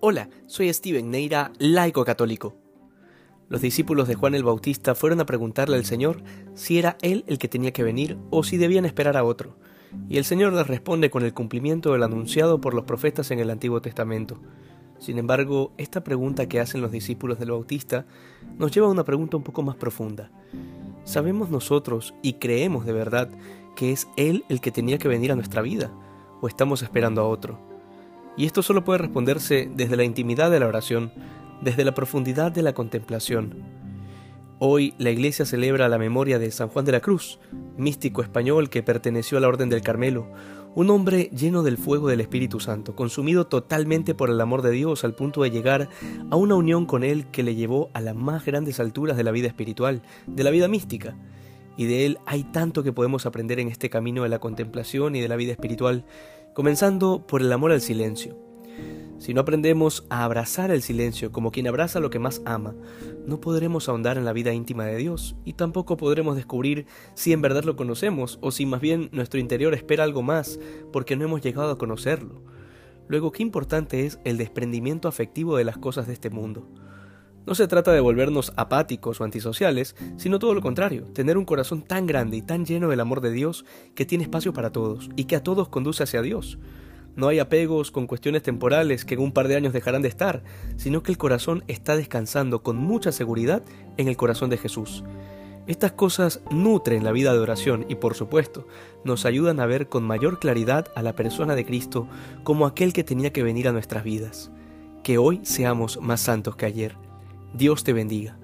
Hola, soy Steven Neira, laico católico. Los discípulos de Juan el Bautista fueron a preguntarle al Señor si era Él el que tenía que venir o si debían esperar a otro. Y el Señor les responde con el cumplimiento del anunciado por los profetas en el Antiguo Testamento. Sin embargo, esta pregunta que hacen los discípulos del Bautista nos lleva a una pregunta un poco más profunda. ¿Sabemos nosotros y creemos de verdad que es Él el que tenía que venir a nuestra vida? ¿O estamos esperando a otro? Y esto solo puede responderse desde la intimidad de la oración, desde la profundidad de la contemplación. Hoy la Iglesia celebra la memoria de San Juan de la Cruz, místico español que perteneció a la Orden del Carmelo, un hombre lleno del fuego del Espíritu Santo, consumido totalmente por el amor de Dios al punto de llegar a una unión con Él que le llevó a las más grandes alturas de la vida espiritual, de la vida mística. Y de Él hay tanto que podemos aprender en este camino de la contemplación y de la vida espiritual, comenzando por el amor al silencio. Si no aprendemos a abrazar el silencio como quien abraza lo que más ama, no podremos ahondar en la vida íntima de Dios y tampoco podremos descubrir si en verdad lo conocemos o si más bien nuestro interior espera algo más porque no hemos llegado a conocerlo. Luego, qué importante es el desprendimiento afectivo de las cosas de este mundo. No se trata de volvernos apáticos o antisociales, sino todo lo contrario, tener un corazón tan grande y tan lleno del amor de Dios que tiene espacio para todos y que a todos conduce hacia Dios. No hay apegos con cuestiones temporales que en un par de años dejarán de estar, sino que el corazón está descansando con mucha seguridad en el corazón de Jesús. Estas cosas nutren la vida de oración y por supuesto nos ayudan a ver con mayor claridad a la persona de Cristo como aquel que tenía que venir a nuestras vidas. Que hoy seamos más santos que ayer. Dios te bendiga.